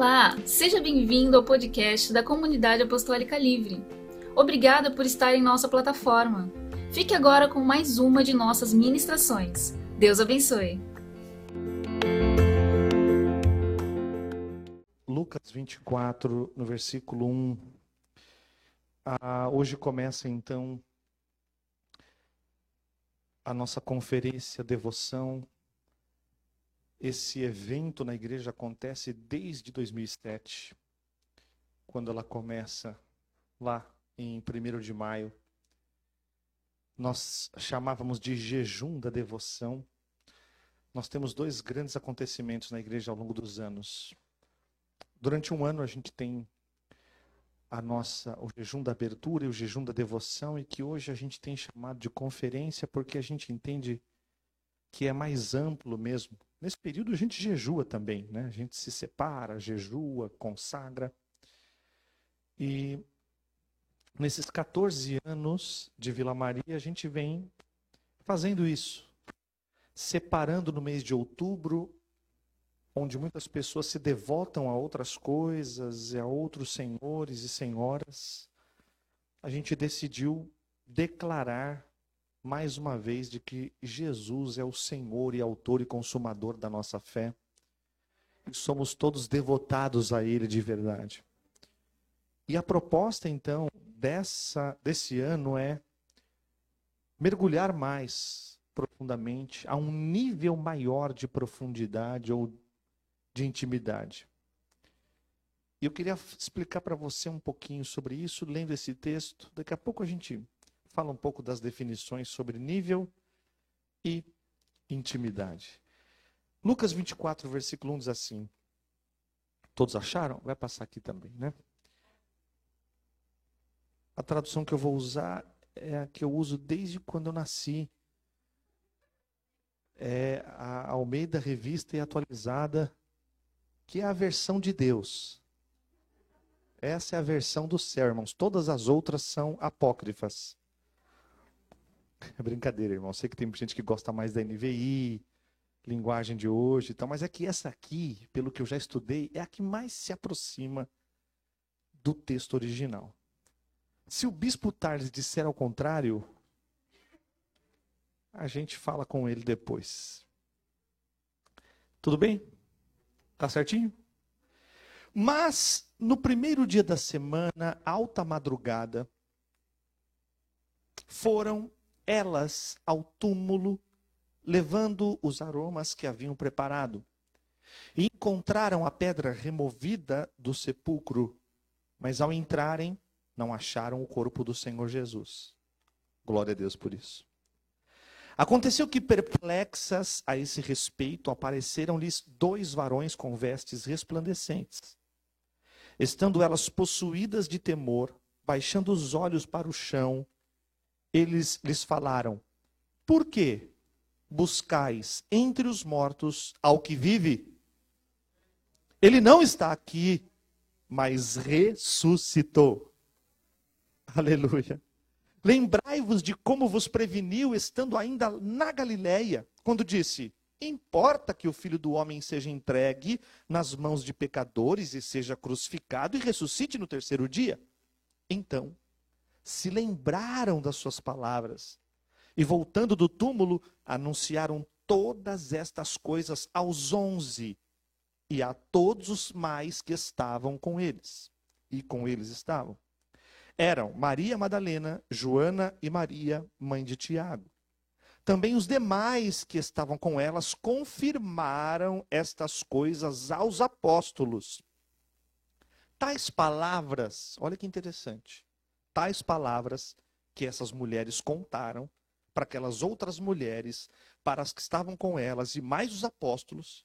Olá, seja bem-vindo ao podcast da Comunidade Apostólica Livre. Obrigada por estar em nossa plataforma. Fique agora com mais uma de nossas ministrações. Deus abençoe. Lucas 24, no versículo 1. Ah, hoje começa então a nossa conferência Devoção esse evento na igreja acontece desde 2007, quando ela começa lá em 1 de maio. Nós chamávamos de jejum da devoção. Nós temos dois grandes acontecimentos na igreja ao longo dos anos. Durante um ano a gente tem a nossa o jejum da abertura e o jejum da devoção e que hoje a gente tem chamado de conferência porque a gente entende que é mais amplo mesmo Nesse período a gente jejua também, né? A gente se separa, jejua, consagra. E nesses 14 anos de Vila Maria, a gente vem fazendo isso. Separando no mês de outubro, onde muitas pessoas se devotam a outras coisas, e a outros senhores e senhoras, a gente decidiu declarar mais uma vez de que Jesus é o Senhor e autor e consumador da nossa fé. E somos todos devotados a Ele de verdade. E a proposta, então, dessa, desse ano é mergulhar mais profundamente, a um nível maior de profundidade ou de intimidade. E eu queria explicar para você um pouquinho sobre isso, lendo esse texto. Daqui a pouco a gente fala um pouco das definições sobre nível e intimidade. Lucas 24, versículo 1 diz assim: Todos acharam? Vai passar aqui também, né? A tradução que eu vou usar é a que eu uso desde quando eu nasci. É a Almeida Revista e Atualizada, que é a versão de Deus. Essa é a versão do céu, irmãos. Todas as outras são apócrifas. É brincadeira, irmão. Sei que tem gente que gosta mais da NVI, linguagem de hoje e tal, mas é que essa aqui, pelo que eu já estudei, é a que mais se aproxima do texto original. Se o bispo Tales disser ao contrário, a gente fala com ele depois. Tudo bem? Tá certinho? Mas no primeiro dia da semana, alta madrugada, foram elas ao túmulo, levando os aromas que haviam preparado. E encontraram a pedra removida do sepulcro, mas ao entrarem, não acharam o corpo do Senhor Jesus. Glória a Deus por isso. Aconteceu que, perplexas a esse respeito, apareceram-lhes dois varões com vestes resplandecentes. Estando elas possuídas de temor, baixando os olhos para o chão, eles lhes falaram: Por que buscais entre os mortos ao que vive? Ele não está aqui, mas ressuscitou. Aleluia. Lembrai-vos de como vos preveniu estando ainda na Galileia, quando disse: Importa que o filho do homem seja entregue nas mãos de pecadores e seja crucificado e ressuscite no terceiro dia. Então, se lembraram das suas palavras e, voltando do túmulo, anunciaram todas estas coisas aos onze e a todos os mais que estavam com eles. E com eles estavam. Eram Maria Madalena, Joana e Maria, mãe de Tiago. Também os demais que estavam com elas confirmaram estas coisas aos apóstolos. Tais palavras, olha que interessante, tais palavras que essas mulheres contaram para aquelas outras mulheres, para as que estavam com elas e mais os apóstolos.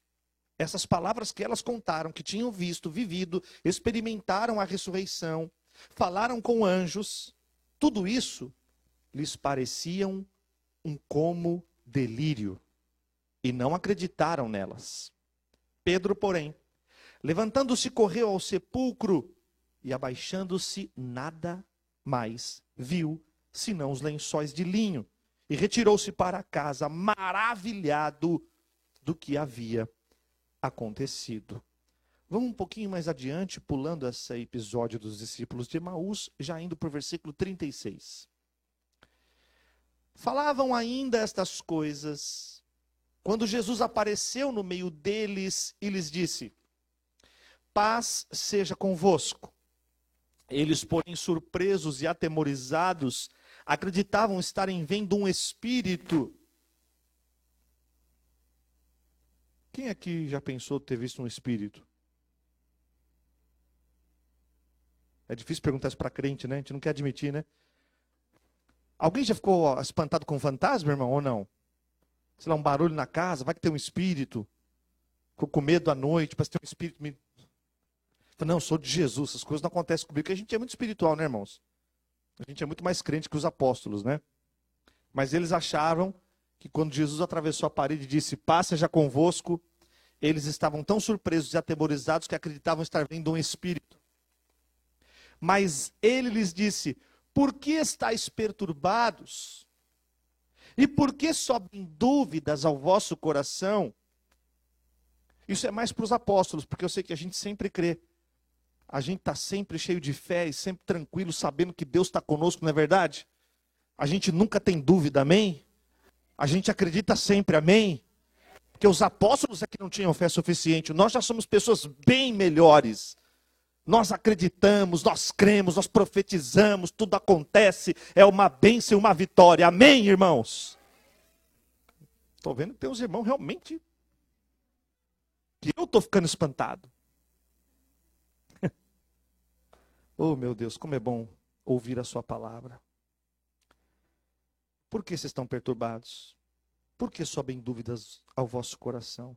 Essas palavras que elas contaram, que tinham visto, vivido, experimentaram a ressurreição, falaram com anjos, tudo isso lhes pareciam um como delírio e não acreditaram nelas. Pedro, porém, levantando-se, correu ao sepulcro e, abaixando-se, nada mais viu senão os lençóis de linho e retirou-se para casa maravilhado do que havia acontecido. Vamos um pouquinho mais adiante, pulando esse episódio dos discípulos de Emaús, já indo para o versículo 36. Falavam ainda estas coisas, quando Jesus apareceu no meio deles e lhes disse: Paz seja convosco. Eles, porém, surpresos e atemorizados, acreditavam estarem vendo um espírito. Quem aqui já pensou ter visto um espírito? É difícil perguntar isso para crente, né? A gente não quer admitir, né? Alguém já ficou espantado com um fantasma, irmão, ou não? Sei lá, um barulho na casa, vai que tem um espírito. Ficou com medo à noite, parece que tem um espírito. Me... Não, eu sou de Jesus, essas coisas não acontecem comigo, porque a gente é muito espiritual, né, irmãos? A gente é muito mais crente que os apóstolos, né? Mas eles acharam que quando Jesus atravessou a parede e disse, paz seja convosco, eles estavam tão surpresos e atemorizados que acreditavam estar vendo um espírito. Mas ele lhes disse: Por que estáis perturbados? E por que sobem dúvidas ao vosso coração? Isso é mais para os apóstolos, porque eu sei que a gente sempre crê. A gente está sempre cheio de fé e sempre tranquilo, sabendo que Deus está conosco, não é verdade? A gente nunca tem dúvida, amém? A gente acredita sempre, amém? Porque os apóstolos é que não tinham fé suficiente. Nós já somos pessoas bem melhores. Nós acreditamos, nós cremos, nós profetizamos, tudo acontece, é uma bênção uma vitória. Amém, irmãos? Estou vendo que tem uns irmãos realmente que eu estou ficando espantado. Oh, meu Deus, como é bom ouvir a sua palavra. Por que vocês estão perturbados? Por que sobem dúvidas ao vosso coração?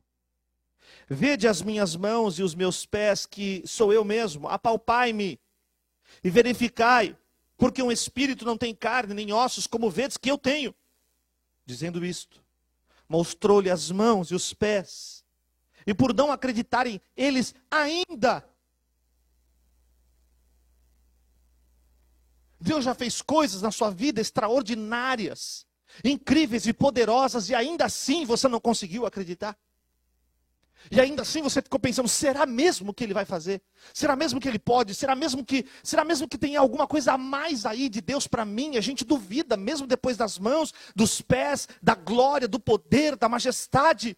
Vede as minhas mãos e os meus pés, que sou eu mesmo, apalpai-me e verificai, porque um espírito não tem carne nem ossos, como vedes que eu tenho. Dizendo isto, mostrou-lhe as mãos e os pés, e por não acreditarem eles ainda, Deus já fez coisas na sua vida extraordinárias, incríveis e poderosas, e ainda assim você não conseguiu acreditar. E ainda assim você ficou pensando, será mesmo que ele vai fazer? Será mesmo que ele pode? Será mesmo que, será mesmo que tem alguma coisa a mais aí de Deus para mim? A gente duvida, mesmo depois das mãos, dos pés, da glória, do poder, da majestade.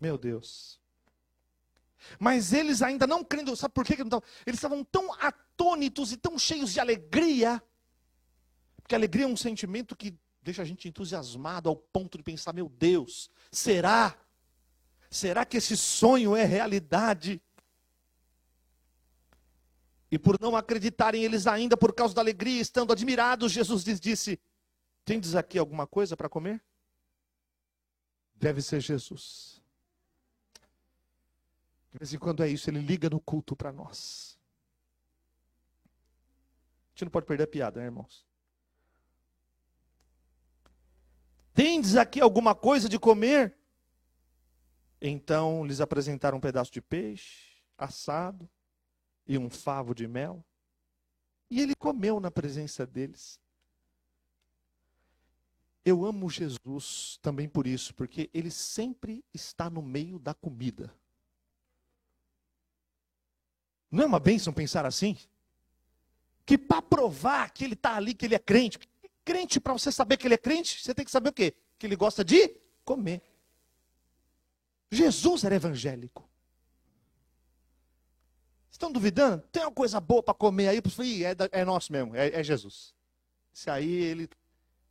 Meu Deus. Mas eles ainda não crendo, sabe por que não estavam? Eles estavam tão atônitos e tão cheios de alegria. Porque alegria é um sentimento que deixa a gente entusiasmado ao ponto de pensar: meu Deus, será? Será que esse sonho é realidade? E por não acreditarem eles ainda, por causa da alegria, estando admirados, Jesus lhes disse: Tendes aqui alguma coisa para comer? Deve ser Jesus. De vez em quando é isso, ele liga no culto para nós. A gente não pode perder a piada, né, irmãos? Tendes aqui alguma coisa de comer? Então lhes apresentaram um pedaço de peixe assado e um favo de mel. E ele comeu na presença deles. Eu amo Jesus também por isso, porque ele sempre está no meio da comida. Não é uma bênção pensar assim? Que para provar que ele está ali, que ele é crente, crente, para você saber que ele é crente, você tem que saber o quê? Que ele gosta de comer. Jesus era evangélico. Estão duvidando? Tem uma coisa boa para comer aí? É, é nosso mesmo, é, é Jesus. Se aí ele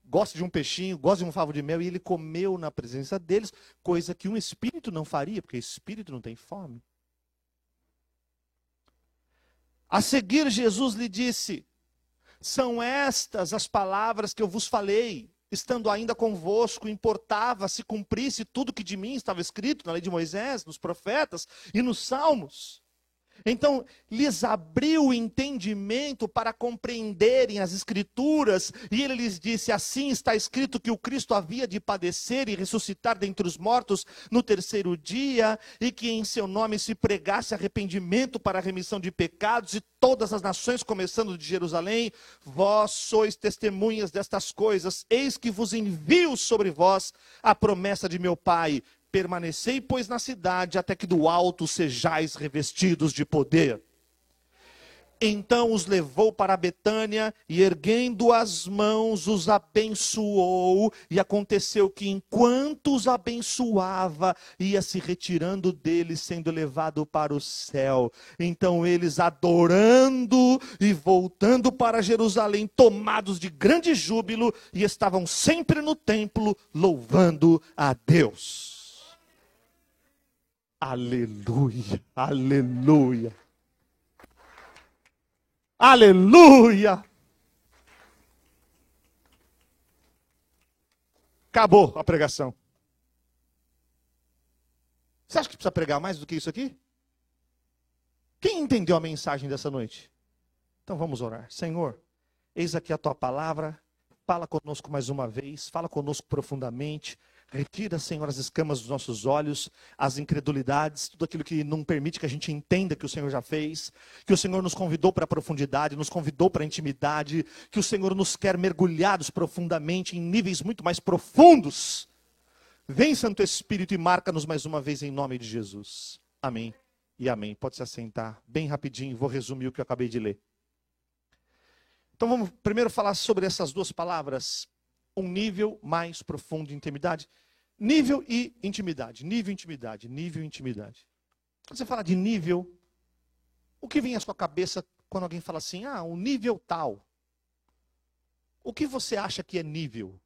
gosta de um peixinho, gosta de um favo de mel, e ele comeu na presença deles, coisa que um espírito não faria, porque espírito não tem fome. A seguir, Jesus lhe disse: são estas as palavras que eu vos falei, estando ainda convosco, importava se cumprisse tudo que de mim estava escrito na lei de Moisés, nos profetas e nos salmos. Então, lhes abriu o entendimento para compreenderem as Escrituras, e ele lhes disse: Assim está escrito que o Cristo havia de padecer e ressuscitar dentre os mortos no terceiro dia, e que em seu nome se pregasse arrependimento para a remissão de pecados, e todas as nações, começando de Jerusalém, vós sois testemunhas destas coisas, eis que vos envio sobre vós a promessa de meu Pai Permanecei, pois, na cidade, até que do alto sejais revestidos de poder. Então os levou para Betânia e, erguendo as mãos, os abençoou. E aconteceu que, enquanto os abençoava, ia se retirando deles, sendo levado para o céu. Então eles, adorando e voltando para Jerusalém, tomados de grande júbilo, e estavam sempre no templo, louvando a Deus. Aleluia, aleluia. Aleluia! Acabou a pregação. Você acha que precisa pregar mais do que isso aqui? Quem entendeu a mensagem dessa noite? Então vamos orar. Senhor, eis aqui a tua palavra. Fala conosco mais uma vez. Fala conosco profundamente. Retira, Senhor, as escamas dos nossos olhos, as incredulidades, tudo aquilo que não permite que a gente entenda que o Senhor já fez, que o Senhor nos convidou para a profundidade, nos convidou para a intimidade, que o Senhor nos quer mergulhados profundamente em níveis muito mais profundos. Vem, Santo Espírito, e marca-nos mais uma vez em nome de Jesus. Amém e amém. Pode se assentar bem rapidinho, vou resumir o que eu acabei de ler. Então vamos primeiro falar sobre essas duas palavras, um nível mais profundo de intimidade. Nível e intimidade. Nível intimidade. Nível intimidade. Quando você fala de nível, o que vem à sua cabeça quando alguém fala assim, ah, um nível tal? O que você acha que é nível?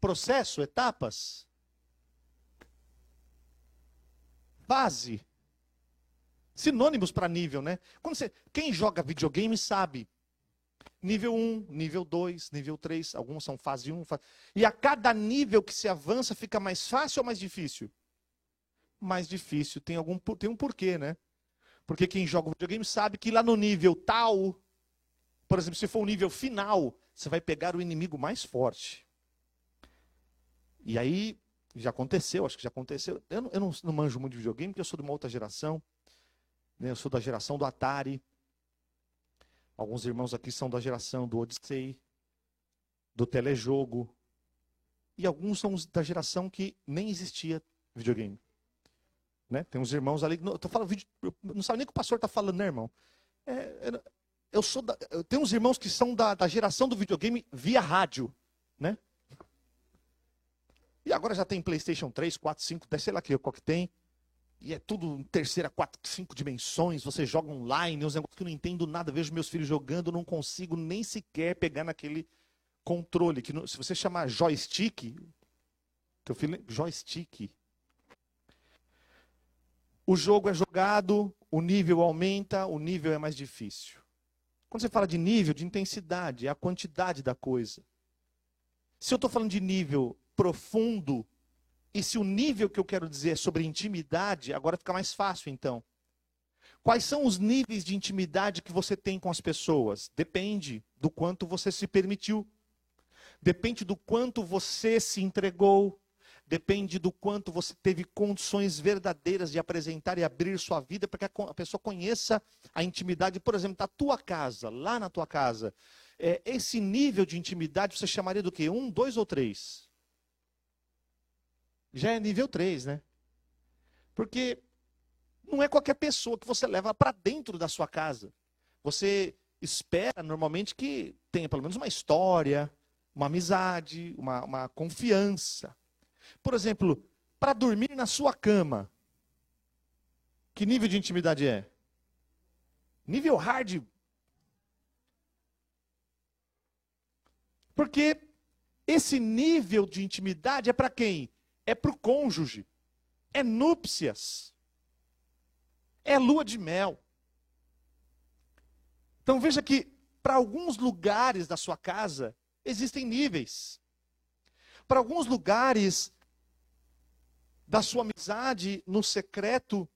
Processo, etapas? Fase? Sinônimos para nível, né? Quando você, quem joga videogame sabe. Nível 1, nível 2, nível 3, alguns são fase 1. Fase... E a cada nível que se avança fica mais fácil ou mais difícil? Mais difícil. Tem, algum, tem um porquê, né? Porque quem joga videogame sabe que lá no nível tal, por exemplo, se for o nível final, você vai pegar o inimigo mais forte. E aí, já aconteceu, acho que já aconteceu. Eu não, eu não, não manjo muito de videogame, porque eu sou de uma outra geração. Né? Eu sou da geração do Atari. Alguns irmãos aqui são da geração do Odyssey, do telejogo. E alguns são da geração que nem existia videogame. Né? Tem uns irmãos ali. Eu tô falando, não sabe nem o que o pastor está falando, né, irmão? É, eu sou da, eu tenho uns irmãos que são da, da geração do videogame via rádio, né? E agora já tem PlayStation 3, 4, 5, 10, sei lá que, qual que tem. E é tudo em terceira, quatro, cinco dimensões. Você joga online, uns negócios que eu não entendo nada. Vejo meus filhos jogando, não consigo nem sequer pegar naquele controle. Que se você chamar joystick, teu filho, joystick. O jogo é jogado, o nível aumenta, o nível é mais difícil. Quando você fala de nível, de intensidade, é a quantidade da coisa. Se eu estou falando de nível profundo, e se o nível que eu quero dizer é sobre intimidade, agora fica mais fácil então. Quais são os níveis de intimidade que você tem com as pessoas? Depende do quanto você se permitiu. Depende do quanto você se entregou. Depende do quanto você teve condições verdadeiras de apresentar e abrir sua vida para que a pessoa conheça a intimidade, por exemplo, da tua casa, lá na tua casa. É, esse nível de intimidade você chamaria do quê? Um, dois ou três? Já é nível 3, né? Porque não é qualquer pessoa que você leva para dentro da sua casa. Você espera normalmente que tenha pelo menos uma história, uma amizade, uma, uma confiança. Por exemplo, para dormir na sua cama, que nível de intimidade é? Nível hard. Porque esse nível de intimidade é para quem? É para o cônjuge, é núpcias, é lua de mel. Então veja que para alguns lugares da sua casa existem níveis. Para alguns lugares da sua amizade no secreto,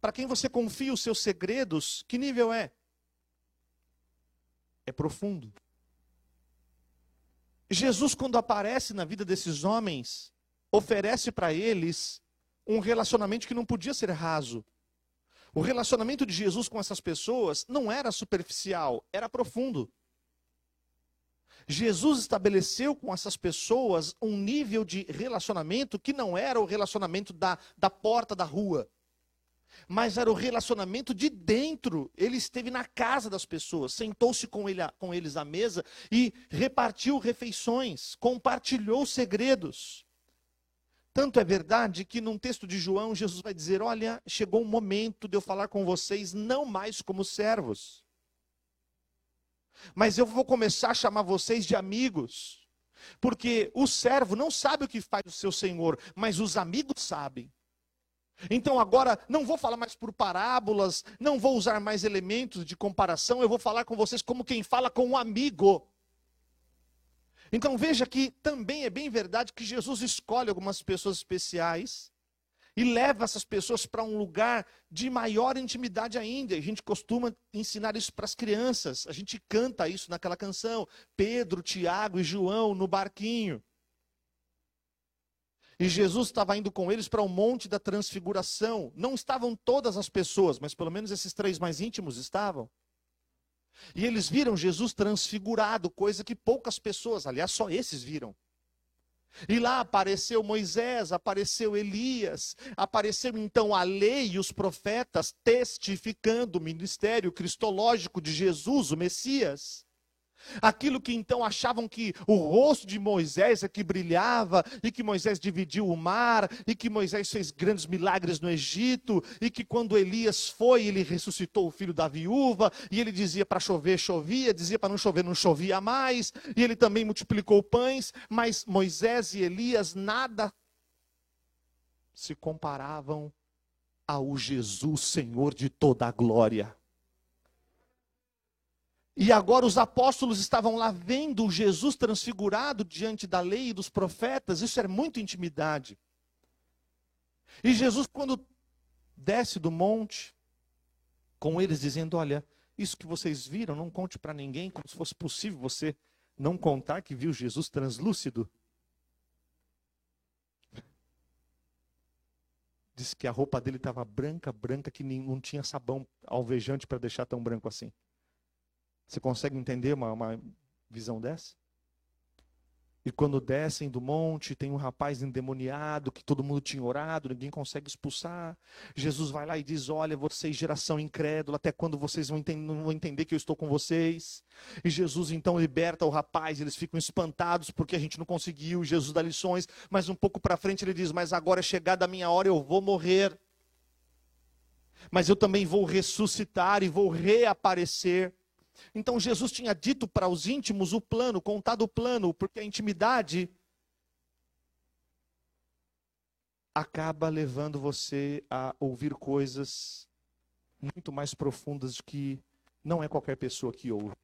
para quem você confia os seus segredos, que nível é? É profundo. Jesus, quando aparece na vida desses homens, oferece para eles um relacionamento que não podia ser raso. O relacionamento de Jesus com essas pessoas não era superficial, era profundo. Jesus estabeleceu com essas pessoas um nível de relacionamento que não era o relacionamento da, da porta da rua, mas era o relacionamento de dentro. Ele esteve na casa das pessoas, sentou-se com, ele, com eles à mesa e repartiu refeições, compartilhou segredos. Tanto é verdade que num texto de João, Jesus vai dizer: Olha, chegou o momento de eu falar com vocês não mais como servos, mas eu vou começar a chamar vocês de amigos, porque o servo não sabe o que faz o seu senhor, mas os amigos sabem. Então agora não vou falar mais por parábolas, não vou usar mais elementos de comparação, eu vou falar com vocês como quem fala com um amigo. Então veja que também é bem verdade que Jesus escolhe algumas pessoas especiais e leva essas pessoas para um lugar de maior intimidade ainda. A gente costuma ensinar isso para as crianças. A gente canta isso naquela canção. Pedro, Tiago e João no barquinho. E Jesus estava indo com eles para o Monte da Transfiguração. Não estavam todas as pessoas, mas pelo menos esses três mais íntimos estavam. E eles viram Jesus transfigurado, coisa que poucas pessoas, aliás, só esses viram. E lá apareceu Moisés, apareceu Elias, apareceu então a lei e os profetas testificando o ministério cristológico de Jesus, o Messias. Aquilo que então achavam que o rosto de Moisés é que brilhava, e que Moisés dividiu o mar, e que Moisés fez grandes milagres no Egito, e que quando Elias foi, ele ressuscitou o filho da viúva, e ele dizia para chover, chovia, dizia para não chover, não chovia mais, e ele também multiplicou pães, mas Moisés e Elias nada se comparavam ao Jesus, Senhor de toda a glória. E agora os apóstolos estavam lá vendo Jesus transfigurado diante da lei e dos profetas, isso era muita intimidade. E Jesus, quando desce do monte, com eles dizendo: Olha, isso que vocês viram, não conte para ninguém, como se fosse possível você não contar que viu Jesus translúcido. Diz que a roupa dele estava branca, branca, que não tinha sabão alvejante para deixar tão branco assim. Você consegue entender uma, uma visão dessa? E quando descem do monte, tem um rapaz endemoniado que todo mundo tinha orado, ninguém consegue expulsar. Jesus vai lá e diz: Olha, vocês, geração incrédula, até quando vocês vão entender, não vão entender que eu estou com vocês? E Jesus então liberta o rapaz, eles ficam espantados porque a gente não conseguiu. Jesus dá lições, mas um pouco para frente ele diz: Mas agora é chegada a minha hora, eu vou morrer. Mas eu também vou ressuscitar e vou reaparecer. Então Jesus tinha dito para os íntimos o plano, contado o plano, porque a intimidade acaba levando você a ouvir coisas muito mais profundas que não é qualquer pessoa que ouve.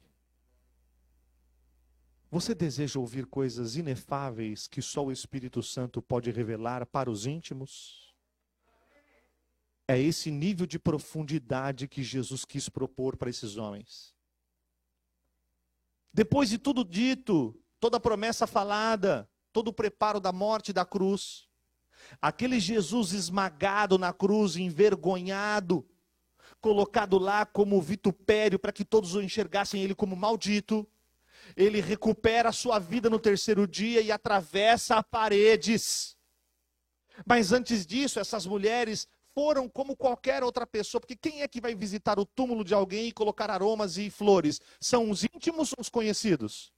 Você deseja ouvir coisas inefáveis que só o Espírito Santo pode revelar para os íntimos? É esse nível de profundidade que Jesus quis propor para esses homens. Depois de tudo dito, toda a promessa falada, todo o preparo da morte da cruz, aquele Jesus esmagado na cruz, envergonhado, colocado lá como vitupério para que todos o enxergassem ele como maldito, ele recupera a sua vida no terceiro dia e atravessa paredes. Mas antes disso, essas mulheres foram como qualquer outra pessoa, porque quem é que vai visitar o túmulo de alguém e colocar aromas e flores? São os íntimos ou os conhecidos?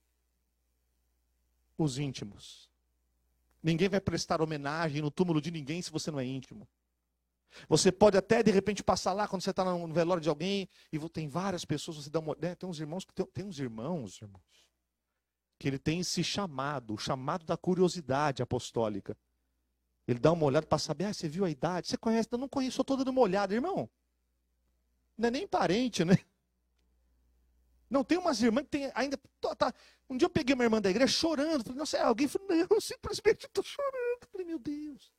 Os íntimos. Ninguém vai prestar homenagem no túmulo de ninguém se você não é íntimo. Você pode até de repente passar lá quando você está no velório de alguém e tem várias pessoas, você dá uma né, tem uns irmãos que tem, tem uns irmãos, irmãos, que ele tem esse chamado, o chamado da curiosidade apostólica. Ele dá uma olhada para saber, ah, você viu a idade? Você conhece? Eu não conheço, sou uma olhada, irmão. Não é nem parente, né? Não, tem umas irmãs que tem ainda. Tá, um dia eu peguei uma irmã da igreja chorando. Falei, nossa, é alguém? Falei, não, simplesmente estou chorando. Falei, meu Deus.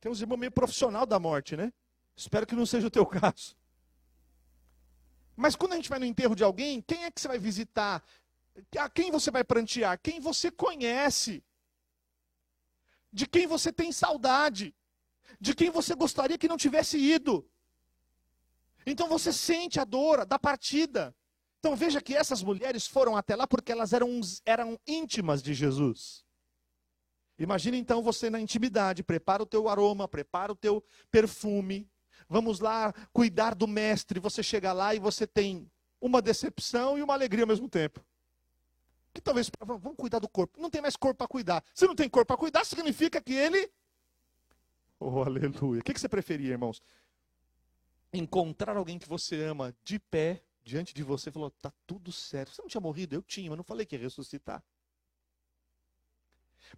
Tem uns irmãos meio profissional da morte, né? Espero que não seja o teu caso. Mas quando a gente vai no enterro de alguém, quem é que você vai visitar? A quem você vai prantear? Quem você conhece de quem você tem saudade, de quem você gostaria que não tivesse ido. Então você sente a dor da partida. Então veja que essas mulheres foram até lá porque elas eram, eram íntimas de Jesus. Imagina então você na intimidade, prepara o teu aroma, prepara o teu perfume. Vamos lá cuidar do mestre. Você chega lá e você tem uma decepção e uma alegria ao mesmo tempo. Que talvez vamos cuidar do corpo. Não tem mais corpo para cuidar. Se não tem corpo para cuidar, significa que ele Oh, aleluia. O que você preferia, irmãos? Encontrar alguém que você ama de pé diante de você e falou: tá tudo certo. Você não tinha morrido? Eu tinha, mas não falei que ia ressuscitar.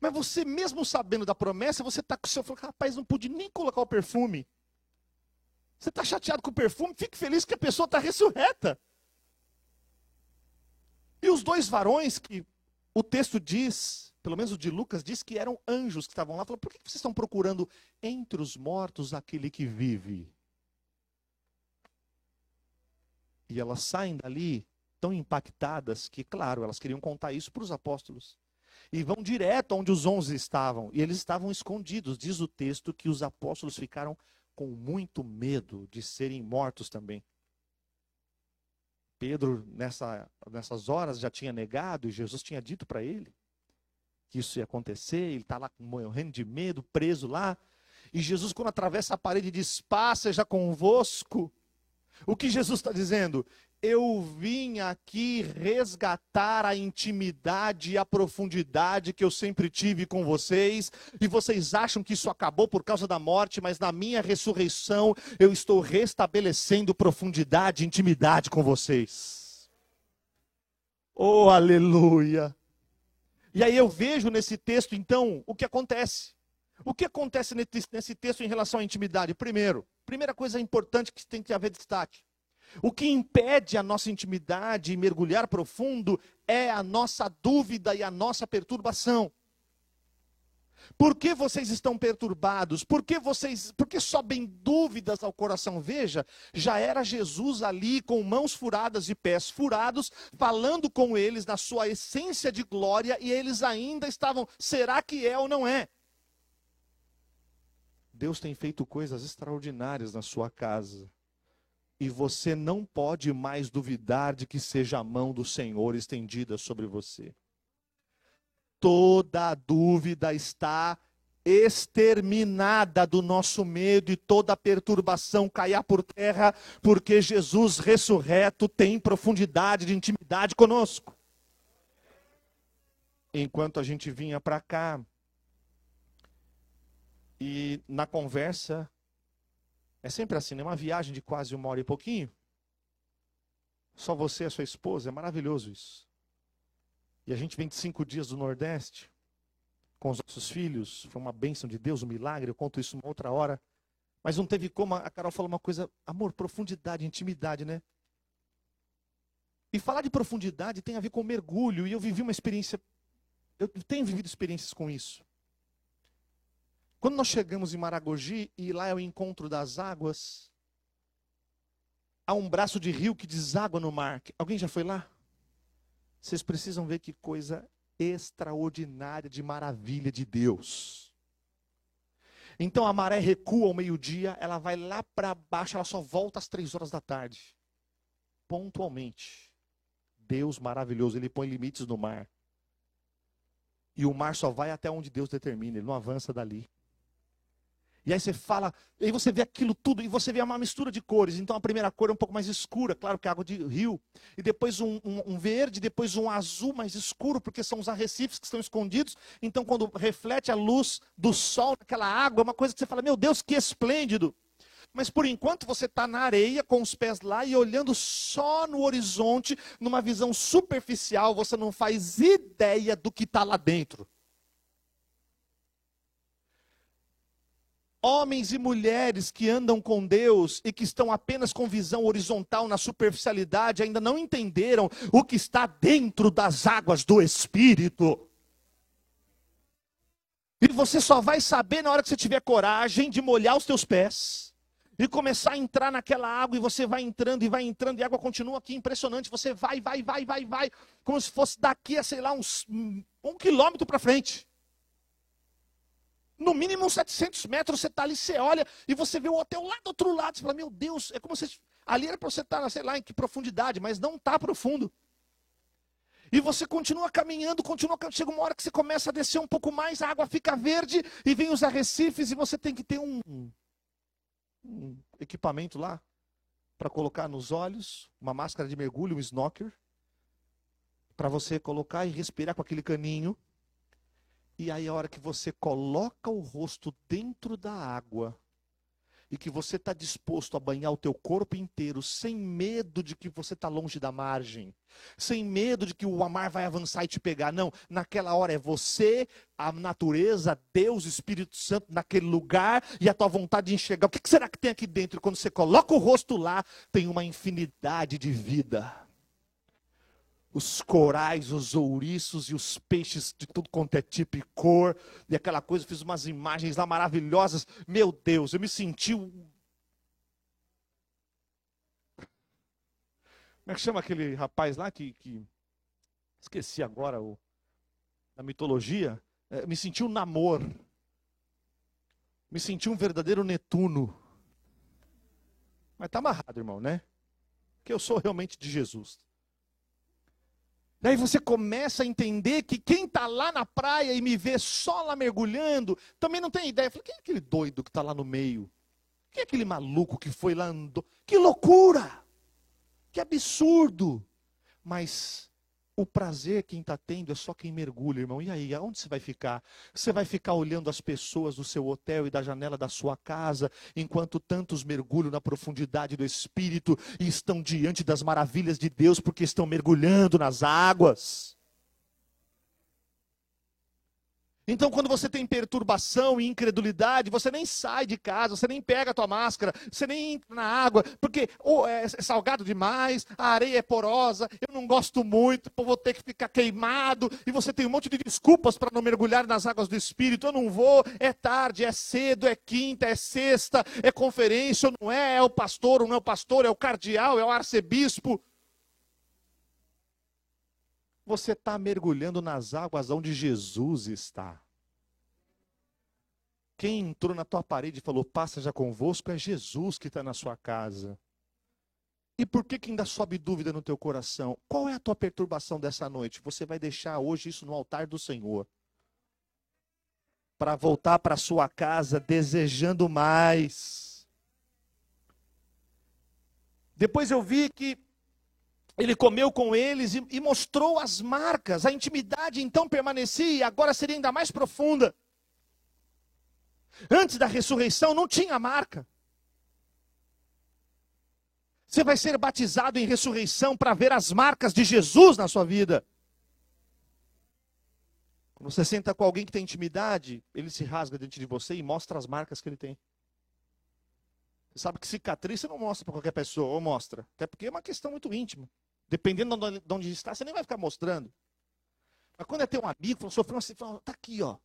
Mas você, mesmo sabendo da promessa, você está com o seu. Rapaz, não pude nem colocar o perfume. Você está chateado com o perfume? Fique feliz que a pessoa está ressurreta. E os dois varões que o texto diz, pelo menos o de Lucas, diz que eram anjos que estavam lá. Falou: por que vocês estão procurando entre os mortos aquele que vive? E elas saem dali tão impactadas que, claro, elas queriam contar isso para os apóstolos. E vão direto onde os onze estavam. E eles estavam escondidos. Diz o texto que os apóstolos ficaram com muito medo de serem mortos também. Pedro, nessa, nessas horas, já tinha negado e Jesus tinha dito para ele que isso ia acontecer. Ele está lá morrendo de medo, preso lá. E Jesus, quando atravessa a parede, diz: Paz seja convosco. O que Jesus está dizendo? Eu vim aqui resgatar a intimidade e a profundidade que eu sempre tive com vocês, e vocês acham que isso acabou por causa da morte, mas na minha ressurreição eu estou restabelecendo profundidade e intimidade com vocês. Oh, aleluia! E aí eu vejo nesse texto, então, o que acontece. O que acontece nesse texto em relação à intimidade? Primeiro, primeira coisa importante que tem que haver destaque. O que impede a nossa intimidade e mergulhar profundo é a nossa dúvida e a nossa perturbação. Por que vocês estão perturbados? Por que vocês, por que sobem dúvidas ao coração? Veja, já era Jesus ali com mãos furadas e pés furados, falando com eles na sua essência de glória e eles ainda estavam, será que é ou não é? Deus tem feito coisas extraordinárias na sua casa. E você não pode mais duvidar de que seja a mão do Senhor estendida sobre você. Toda dúvida está exterminada do nosso medo e toda perturbação cair por terra, porque Jesus ressurreto tem profundidade de intimidade conosco. Enquanto a gente vinha para cá, e na conversa, é sempre assim, né? Uma viagem de quase uma hora e pouquinho. Só você e a sua esposa, é maravilhoso isso. E a gente vem de cinco dias do Nordeste, com os nossos filhos, foi uma bênção de Deus, um milagre, eu conto isso uma outra hora. Mas não teve como, a Carol falou uma coisa, amor, profundidade, intimidade, né? E falar de profundidade tem a ver com mergulho, e eu vivi uma experiência, eu tenho vivido experiências com isso. Quando nós chegamos em Maragogi e lá é o encontro das águas, há um braço de rio que deságua no mar. Alguém já foi lá? Vocês precisam ver que coisa extraordinária de maravilha de Deus. Então a maré recua ao meio-dia, ela vai lá para baixo, ela só volta às três horas da tarde. Pontualmente. Deus maravilhoso, ele põe limites no mar. E o mar só vai até onde Deus determina, ele não avança dali. E aí você fala, e aí você vê aquilo tudo, e você vê uma mistura de cores. Então a primeira cor é um pouco mais escura, claro que é água de rio. E depois um, um, um, verde, depois um azul mais escuro, porque são os arrecifes que estão escondidos. Então quando reflete a luz do sol naquela água, é uma coisa que você fala, meu Deus, que esplêndido. Mas por enquanto você está na areia, com os pés lá e olhando só no horizonte, numa visão superficial, você não faz ideia do que está lá dentro. Homens e mulheres que andam com Deus e que estão apenas com visão horizontal na superficialidade ainda não entenderam o que está dentro das águas do Espírito. E você só vai saber na hora que você tiver coragem de molhar os teus pés e começar a entrar naquela água e você vai entrando e vai entrando e a água continua aqui impressionante. Você vai, vai, vai, vai, vai, como se fosse daqui a sei lá uns um quilômetro para frente. No mínimo uns 700 metros, você está ali, você olha e você vê o hotel lá do outro lado. Você fala, meu Deus, é como se Ali era para você estar, sei lá, em que profundidade, mas não está profundo. E você continua caminhando, continua chega uma hora que você começa a descer um pouco mais, a água fica verde e vem os arrecifes e você tem que ter um, um equipamento lá para colocar nos olhos, uma máscara de mergulho, um snorkel, para você colocar e respirar com aquele caninho. E aí a hora que você coloca o rosto dentro da água, e que você está disposto a banhar o teu corpo inteiro, sem medo de que você está longe da margem, sem medo de que o mar vai avançar e te pegar. Não, naquela hora é você, a natureza, Deus, Espírito Santo naquele lugar e a tua vontade de enxergar. O que será que tem aqui dentro? Quando você coloca o rosto lá, tem uma infinidade de vida os corais, os ouriços e os peixes de tudo quanto é tipo e cor, e aquela coisa, fiz umas imagens lá maravilhosas. Meu Deus, eu me senti. Como é que chama aquele rapaz lá que. que... Esqueci agora o. Na mitologia. É, me senti um namor. Me senti um verdadeiro Netuno. Mas tá amarrado, irmão, né? Que eu sou realmente de Jesus. Daí você começa a entender que quem está lá na praia e me vê só lá mergulhando, também não tem ideia. Fala, quem é aquele doido que está lá no meio? Quem é aquele maluco que foi lá andou? Que loucura! Que absurdo! Mas o prazer quem está tendo é só quem mergulha, irmão. E aí, aonde você vai ficar? Você vai ficar olhando as pessoas do seu hotel e da janela da sua casa, enquanto tantos mergulham na profundidade do Espírito e estão diante das maravilhas de Deus porque estão mergulhando nas águas. Então, quando você tem perturbação e incredulidade, você nem sai de casa, você nem pega a tua máscara, você nem entra na água, porque oh, é salgado demais, a areia é porosa, eu não gosto muito, vou ter que ficar queimado, e você tem um monte de desculpas para não mergulhar nas águas do Espírito. Eu não vou, é tarde, é cedo, é quinta, é sexta, é conferência, não é, é o pastor, não é o pastor, é o cardeal, é o arcebispo. Você está mergulhando nas águas onde Jesus está. Quem entrou na tua parede e falou, passa já convosco, é Jesus que está na sua casa. E por que, que ainda sobe dúvida no teu coração? Qual é a tua perturbação dessa noite? Você vai deixar hoje isso no altar do Senhor. Para voltar para sua casa desejando mais. Depois eu vi que ele comeu com eles e, e, mostrou as marcas. A intimidade então permanecia e agora seria ainda mais profunda. Antes da ressurreição não tinha marca. Você vai ser batizado em ressurreição para ver as marcas de Jesus na sua vida. Quando você senta com alguém que tem intimidade, ele se rasga diante de você e mostra as marcas que ele tem. Você sabe que cicatriz você não mostra para qualquer pessoa, ou mostra. Até porque é uma questão muito íntima. Dependendo de onde está, você nem vai ficar mostrando. Mas quando é ter um amigo, sofreu assim, fala, tá aqui, ó.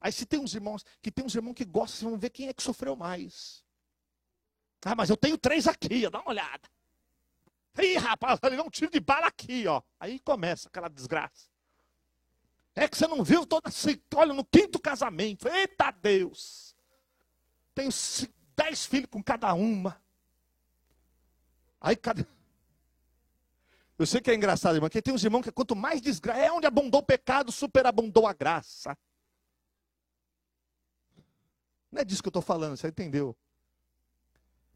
Aí se tem uns irmãos, que tem uns irmãos que gostam, vocês vão ver quem é que sofreu mais. Ah, mas eu tenho três aqui, ó, dá uma olhada. Ih, rapaz, ele deu um tiro de bala aqui, ó. Aí começa aquela desgraça. É que você não viu toda olha, no quinto casamento. Eita Deus! Tenho dez filhos com cada uma. Aí cada. Eu sei que é engraçado, irmão, porque tem uns irmãos que quanto mais desgraça, é onde abundou o pecado, superabundou a graça. Não é disso que eu estou falando, você entendeu?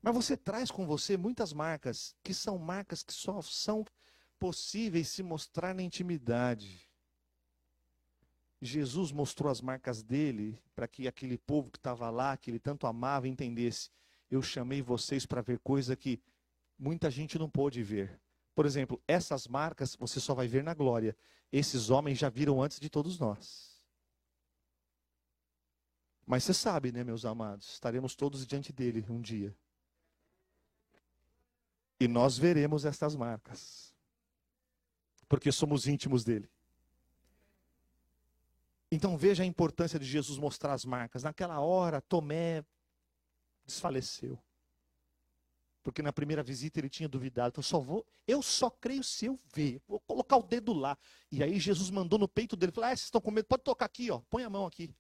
Mas você traz com você muitas marcas, que são marcas que só são possíveis se mostrar na intimidade. Jesus mostrou as marcas dele para que aquele povo que estava lá, que ele tanto amava, entendesse. Eu chamei vocês para ver coisa que muita gente não pôde ver. Por exemplo, essas marcas você só vai ver na glória. Esses homens já viram antes de todos nós. Mas você sabe, né, meus amados? Estaremos todos diante dele um dia. E nós veremos estas marcas. Porque somos íntimos dele. Então veja a importância de Jesus mostrar as marcas. Naquela hora, Tomé desfaleceu. Porque na primeira visita ele tinha duvidado. Então, só vou, eu só creio se eu ver. Vou colocar o dedo lá. E aí Jesus mandou no peito dele. Falou: Ah, vocês estão com medo? Pode tocar aqui, ó. Põe a mão aqui.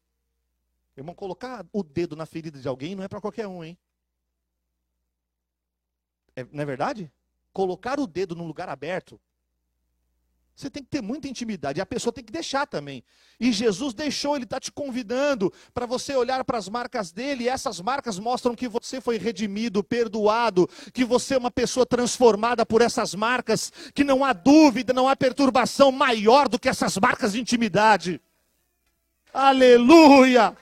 Irmão, colocar o dedo na ferida de alguém não é para qualquer um, hein? É, não é verdade? Colocar o dedo num lugar aberto você tem que ter muita intimidade. E a pessoa tem que deixar também. E Jesus deixou, ele está te convidando para você olhar para as marcas dele. E essas marcas mostram que você foi redimido, perdoado, que você é uma pessoa transformada por essas marcas, que não há dúvida, não há perturbação maior do que essas marcas de intimidade. Aleluia!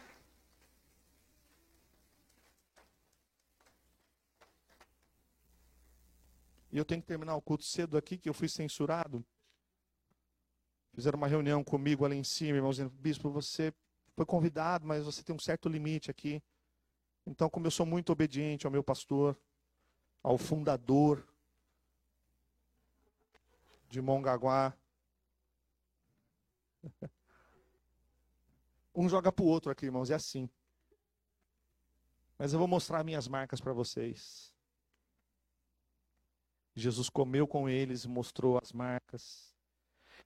E eu tenho que terminar o culto cedo aqui, que eu fui censurado. Fizeram uma reunião comigo ali em cima, irmãozinho. Bispo, você foi convidado, mas você tem um certo limite aqui. Então, como eu sou muito obediente ao meu pastor, ao fundador de Mongaguá, um joga para o outro aqui, irmãos, é assim. Mas eu vou mostrar minhas marcas para vocês. Jesus comeu com eles, mostrou as marcas.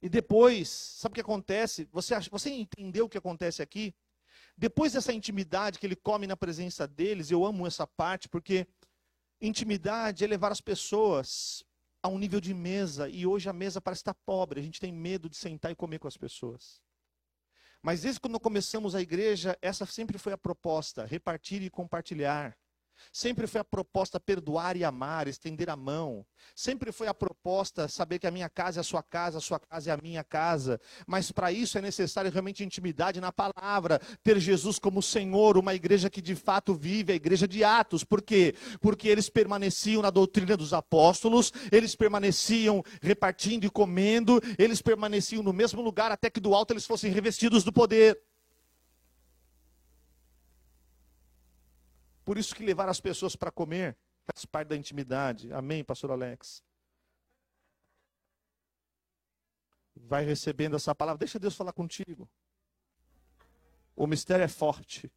E depois, sabe o que acontece? Você, você entendeu o que acontece aqui? Depois dessa intimidade que ele come na presença deles, eu amo essa parte, porque intimidade é levar as pessoas a um nível de mesa, e hoje a mesa parece estar pobre, a gente tem medo de sentar e comer com as pessoas. Mas desde quando começamos a igreja, essa sempre foi a proposta: repartir e compartilhar. Sempre foi a proposta perdoar e amar, estender a mão. Sempre foi a proposta saber que a minha casa é a sua casa, a sua casa é a minha casa. Mas para isso é necessário realmente intimidade na palavra, ter Jesus como Senhor, uma igreja que de fato vive, a igreja de Atos. Por quê? Porque eles permaneciam na doutrina dos apóstolos, eles permaneciam repartindo e comendo, eles permaneciam no mesmo lugar até que do alto eles fossem revestidos do poder. Por isso que levar as pessoas para comer faz parte da intimidade. Amém, pastor Alex? Vai recebendo essa palavra. Deixa Deus falar contigo. O mistério é forte.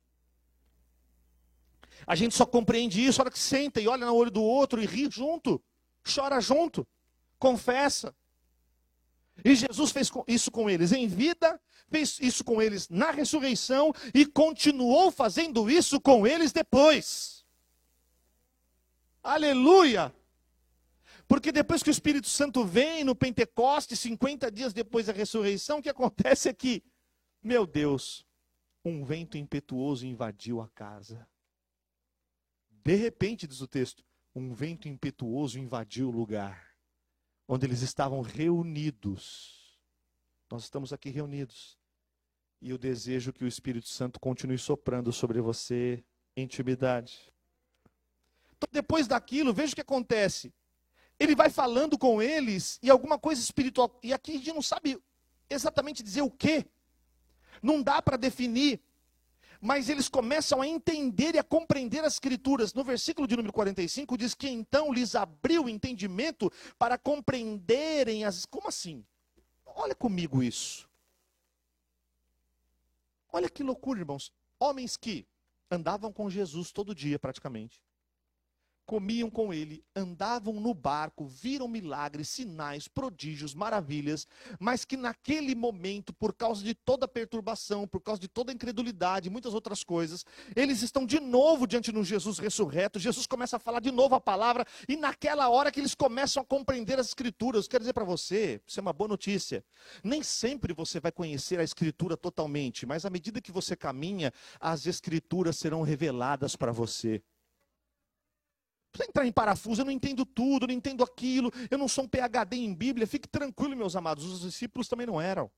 A gente só compreende isso na hora que senta e olha no olho do outro e ri junto, chora junto, confessa. E Jesus fez isso com eles em vida, fez isso com eles na ressurreição e continuou fazendo isso com eles depois. Aleluia! Porque depois que o Espírito Santo vem no Pentecoste, 50 dias depois da ressurreição, o que acontece é que, meu Deus, um vento impetuoso invadiu a casa. De repente, diz o texto, um vento impetuoso invadiu o lugar onde eles estavam reunidos. Nós estamos aqui reunidos. E eu desejo que o Espírito Santo continue soprando sobre você intimidade. Então, depois daquilo, veja o que acontece. Ele vai falando com eles e alguma coisa espiritual. E aqui a gente não sabe exatamente dizer o que. Não dá para definir mas eles começam a entender e a compreender as escrituras. No versículo de número 45 diz que então lhes abriu o entendimento para compreenderem as. Como assim? Olha comigo isso. Olha que loucura, irmãos. Homens que andavam com Jesus todo dia, praticamente comiam com ele, andavam no barco, viram milagres, sinais, prodígios, maravilhas, mas que naquele momento, por causa de toda perturbação, por causa de toda incredulidade, muitas outras coisas, eles estão de novo diante de um Jesus ressurreto. Jesus começa a falar de novo a palavra, e naquela hora que eles começam a compreender as escrituras, quero dizer para você, isso é uma boa notícia. Nem sempre você vai conhecer a escritura totalmente, mas à medida que você caminha, as escrituras serão reveladas para você precisa entrar em parafuso, eu não entendo tudo, não entendo aquilo, eu não sou um PHD em Bíblia. Fique tranquilo, meus amados, os discípulos também não eram.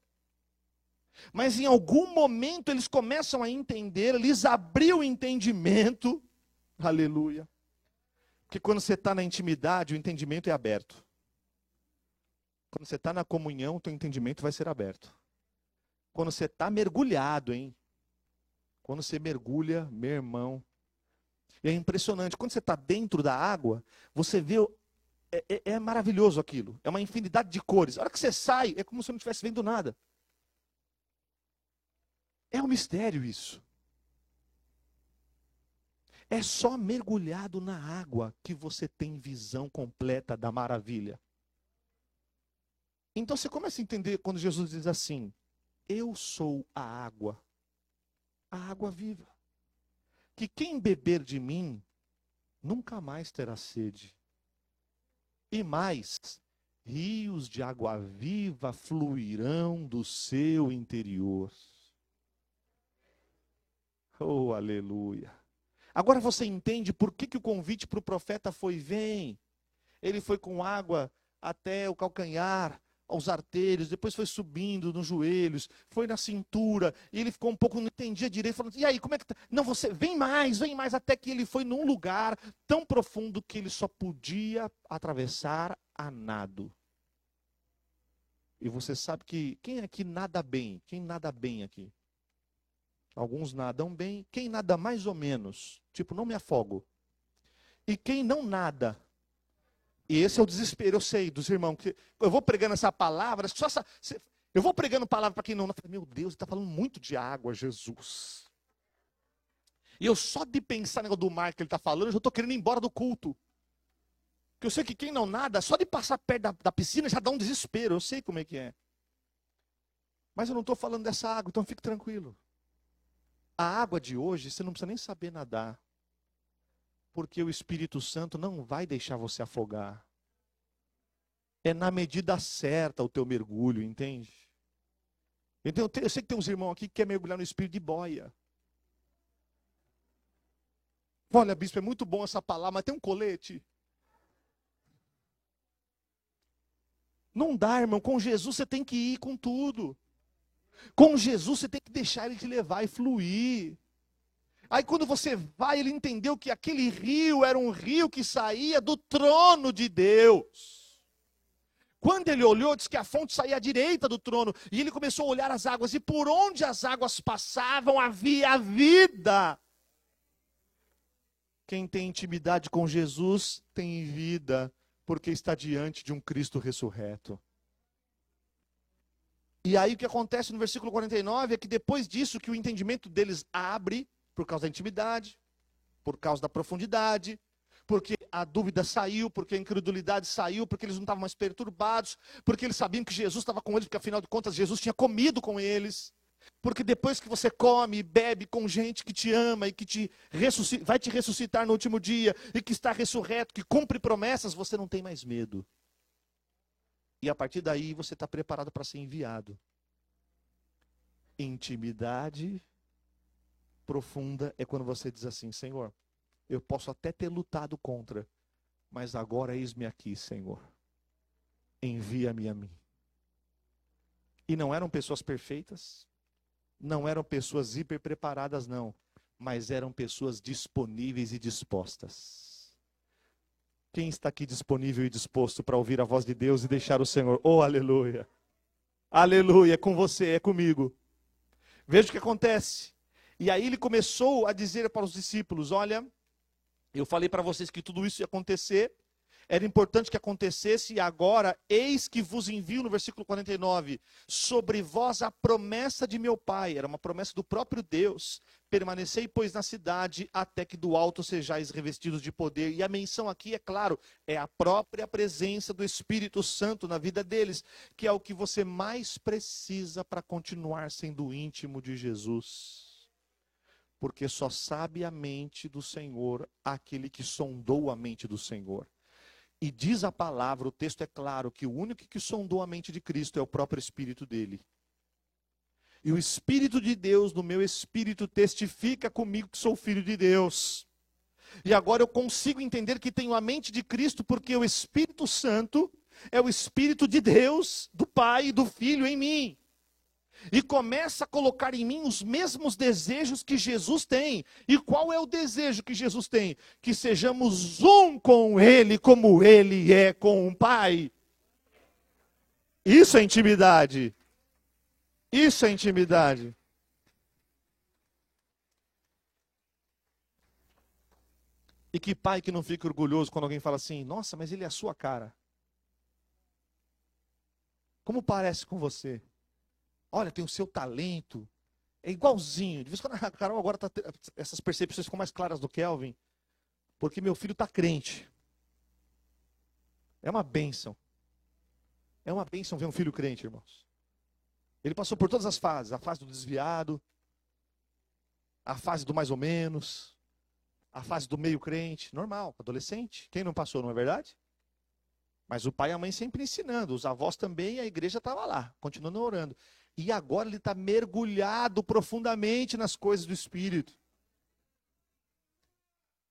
Mas em algum momento eles começam a entender, lhes abriu o entendimento, aleluia. Porque quando você está na intimidade, o entendimento é aberto. Quando você está na comunhão, o teu entendimento vai ser aberto. Quando você está mergulhado, hein? Quando você mergulha, meu irmão, e é impressionante. Quando você está dentro da água, você vê. É, é, é, maravilhoso aquilo. É uma infinidade de cores. A hora que você sai, é como se não estivesse vendo nada. É um mistério isso. É só mergulhado na água que você tem visão completa da maravilha. Então você começa a entender quando Jesus diz assim: Eu sou a água, a água viva que quem beber de mim nunca mais terá sede. E mais, rios de água viva fluirão do seu interior. Oh, aleluia. Agora você entende por que, que o convite para o profeta foi: vem. Ele foi com água até o calcanhar, aos artelhos, depois foi subindo nos joelhos, foi na cintura, e ele ficou um pouco, não entendia direito, falando, e aí, como é que tá? Não, você, vem mais, vem mais, até que ele foi num lugar tão profundo que ele só podia atravessar a nado. E você sabe que, quem aqui nada bem? Quem nada bem aqui? Alguns nadam bem, quem nada mais ou menos? Tipo, não me afogo. E quem não nada? E esse é o desespero, eu sei, dos irmãos. Que eu vou pregando essa palavra, só essa, eu vou pregando palavra para quem não. Meu Deus, ele está falando muito de água, Jesus. E eu só de pensar no do mar que ele está falando, eu já estou querendo ir embora do culto. Porque eu sei que quem não nada, só de passar perto da, da piscina já dá um desespero. Eu sei como é que é. Mas eu não estou falando dessa água, então fique tranquilo. A água de hoje, você não precisa nem saber nadar porque o Espírito Santo não vai deixar você afogar. É na medida certa o teu mergulho, entende? Então, eu sei que tem uns irmãos aqui que quer mergulhar no espírito de boia. Olha, bispo, é muito bom essa palavra, mas tem um colete. Não dá, irmão. Com Jesus você tem que ir com tudo. Com Jesus você tem que deixar ele te levar e fluir. Aí quando você vai, ele entendeu que aquele rio era um rio que saía do trono de Deus. Quando ele olhou, disse que a fonte saía à direita do trono, e ele começou a olhar as águas, e por onde as águas passavam havia vida. Quem tem intimidade com Jesus tem vida, porque está diante de um Cristo ressurreto. E aí o que acontece no versículo 49 é que depois disso que o entendimento deles abre, por causa da intimidade, por causa da profundidade, porque a dúvida saiu, porque a incredulidade saiu, porque eles não estavam mais perturbados, porque eles sabiam que Jesus estava com eles, porque afinal de contas Jesus tinha comido com eles. Porque depois que você come e bebe com gente que te ama e que te vai te ressuscitar no último dia e que está ressurreto, que cumpre promessas, você não tem mais medo. E a partir daí você está preparado para ser enviado. Intimidade profunda é quando você diz assim: Senhor, eu posso até ter lutado contra, mas agora eis-me aqui, Senhor. Envia-me a mim. E não eram pessoas perfeitas, não eram pessoas hiper preparadas, não, mas eram pessoas disponíveis e dispostas. Quem está aqui disponível e disposto para ouvir a voz de Deus e deixar o Senhor? Oh, aleluia! Aleluia, é com você, é comigo. Veja o que acontece. E aí ele começou a dizer para os discípulos: Olha, eu falei para vocês que tudo isso ia acontecer, era importante que acontecesse, e agora, eis que vos envio, no versículo 49, sobre vós a promessa de meu Pai, era uma promessa do próprio Deus. Permanecei, pois, na cidade, até que do alto sejais revestidos de poder. E a menção aqui, é claro, é a própria presença do Espírito Santo na vida deles, que é o que você mais precisa para continuar sendo íntimo de Jesus porque só sabe a mente do Senhor aquele que sondou a mente do Senhor. E diz a palavra, o texto é claro, que o único que sondou a mente de Cristo é o próprio Espírito dele. E o Espírito de Deus, no meu espírito, testifica comigo que sou filho de Deus. E agora eu consigo entender que tenho a mente de Cristo, porque o Espírito Santo é o Espírito de Deus, do Pai e do Filho em mim e começa a colocar em mim os mesmos desejos que Jesus tem. E qual é o desejo que Jesus tem? Que sejamos um com Ele, como Ele é com o Pai. Isso é intimidade. Isso é intimidade. E que pai que não fica orgulhoso quando alguém fala assim: Nossa, mas ele é a sua cara. Como parece com você? Olha, tem o seu talento. É igualzinho. De vez em quando a Carol agora tá, essas percepções ficam mais claras do Kelvin. Porque meu filho está crente. É uma bênção. É uma bênção ver um filho crente, irmãos. Ele passou por todas as fases: a fase do desviado, a fase do mais ou menos, a fase do meio crente, normal, adolescente. Quem não passou, não é verdade? Mas o pai e a mãe sempre ensinando, os avós também, a igreja estava lá, continuando orando. E agora ele está mergulhado profundamente nas coisas do Espírito.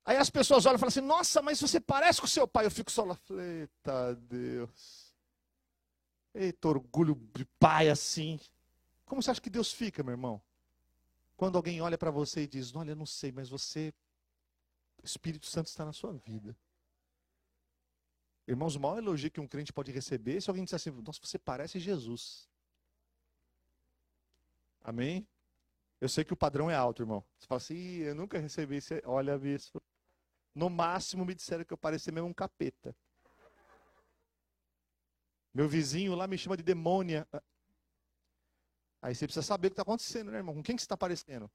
Aí as pessoas olham e falam assim: Nossa, mas você parece com o seu pai. Eu fico só lá, eita Deus. Eita, orgulho de pai assim. Como você acha que Deus fica, meu irmão? Quando alguém olha para você e diz: Olha, eu não sei, mas você. O Espírito Santo está na sua vida. Irmãos, o maior elogio que um crente pode receber é se alguém disser assim: Nossa, você parece Jesus. Amém? Eu sei que o padrão é alto, irmão. Você fala assim: Eu nunca recebi isso. Olha, bispo. No máximo me disseram que eu parecia mesmo um capeta. Meu vizinho lá me chama de demônia. Aí você precisa saber o que está acontecendo, né, irmão? Com quem que você está parecendo?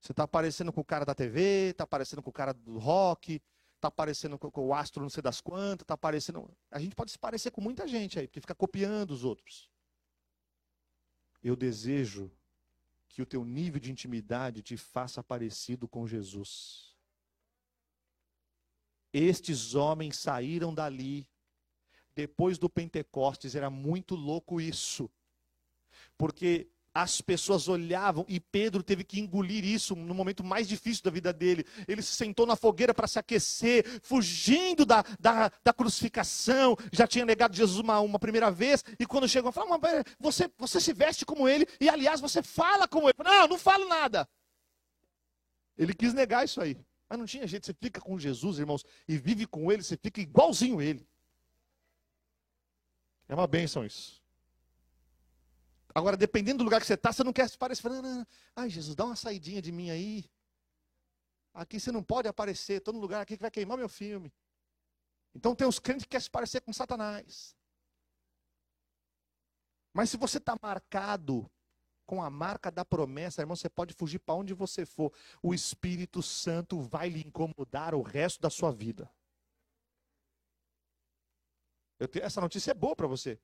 Você está parecendo com o cara da TV, está parecendo com o cara do rock, está parecendo com, o astro não sei das quantas, está parecendo. A gente pode se parecer com muita gente aí, porque fica copiando os outros. Eu desejo que o teu nível de intimidade te faça parecido com Jesus. Estes homens saíram dali depois do Pentecostes, era muito louco isso. Porque as pessoas olhavam e Pedro teve que engolir isso no momento mais difícil da vida dele. Ele se sentou na fogueira para se aquecer, fugindo da, da, da, crucificação. Já tinha negado Jesus uma, uma primeira vez. E quando chegou, falou: você, você se veste como ele e, aliás, você fala como ele. Não, não falo nada. Ele quis negar isso aí. Mas não tinha jeito, você fica com Jesus, irmãos, e vive com ele, você fica igualzinho ele. É uma bênção isso. Agora, dependendo do lugar que você está, você não quer se parecer. Ai, Jesus, dá uma saidinha de mim aí. Aqui você não pode aparecer, estou no lugar aqui que vai queimar meu filme. Então tem os crentes que querem se parecer com Satanás. Mas se você está marcado com a marca da promessa, irmão, você pode fugir para onde você for. O Espírito Santo vai lhe incomodar o resto da sua vida. Tenho, essa notícia é boa para você.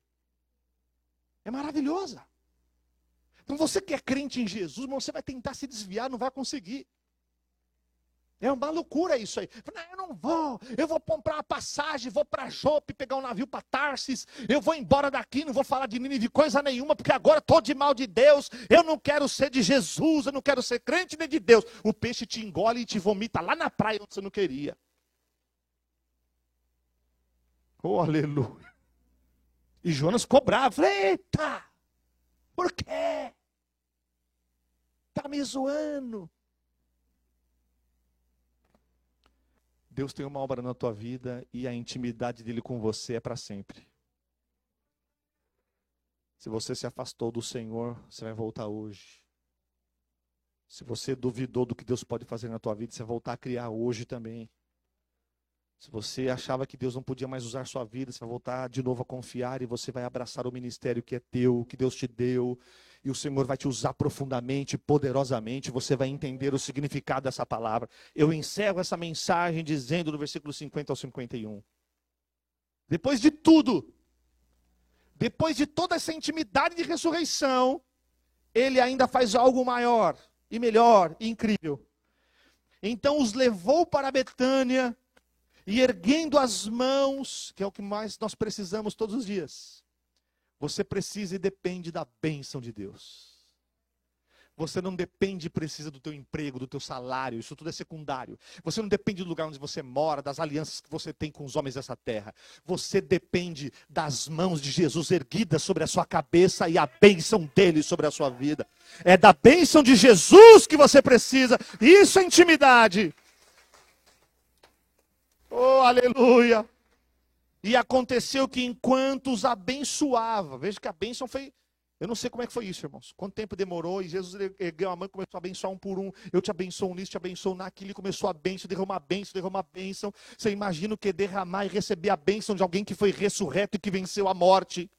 É maravilhosa. Então você que é crente em Jesus, você vai tentar se desviar, não vai conseguir. É uma loucura isso aí. Não, eu não vou. Eu vou comprar uma passagem, vou para Jope, pegar um navio para Tarsis. Eu vou embora daqui, não vou falar de Nínive coisa nenhuma, porque agora estou de mal de Deus. Eu não quero ser de Jesus, eu não quero ser crente nem de Deus. O peixe te engole e te vomita lá na praia onde você não queria. Oh, aleluia. E Jonas cobrava. Eita! Por quê? Está me zoando. Deus tem uma obra na tua vida e a intimidade dele com você é para sempre. Se você se afastou do Senhor, você vai voltar hoje. Se você duvidou do que Deus pode fazer na tua vida, você vai voltar a criar hoje também. Se você achava que Deus não podia mais usar sua vida, você vai voltar de novo a confiar e você vai abraçar o ministério que é teu, que Deus te deu, e o Senhor vai te usar profundamente, poderosamente, você vai entender o significado dessa palavra. Eu encerro essa mensagem dizendo no versículo 50 ao 51. Depois de tudo, depois de toda essa intimidade de ressurreição, ele ainda faz algo maior e melhor e incrível. Então os levou para Betânia e erguendo as mãos, que é o que mais nós precisamos todos os dias, você precisa e depende da bênção de Deus. Você não depende e precisa do teu emprego, do teu salário, isso tudo é secundário. Você não depende do lugar onde você mora, das alianças que você tem com os homens dessa terra. Você depende das mãos de Jesus erguidas sobre a sua cabeça e a bênção dele sobre a sua vida. É da bênção de Jesus que você precisa. Isso é intimidade. Oh, aleluia! E aconteceu que enquanto os abençoava, veja que a bênção foi. Eu não sei como é que foi isso, irmãos. Quanto tempo demorou? E Jesus ergueu a mão e começou a abençoar um por um. Eu te abençoo nisso, te abençoo naquilo. E começou a bênção, derramar a bênção, derramar a bênção. Você imagina o que é derramar e receber a bênção de alguém que foi ressurreto e que venceu a morte.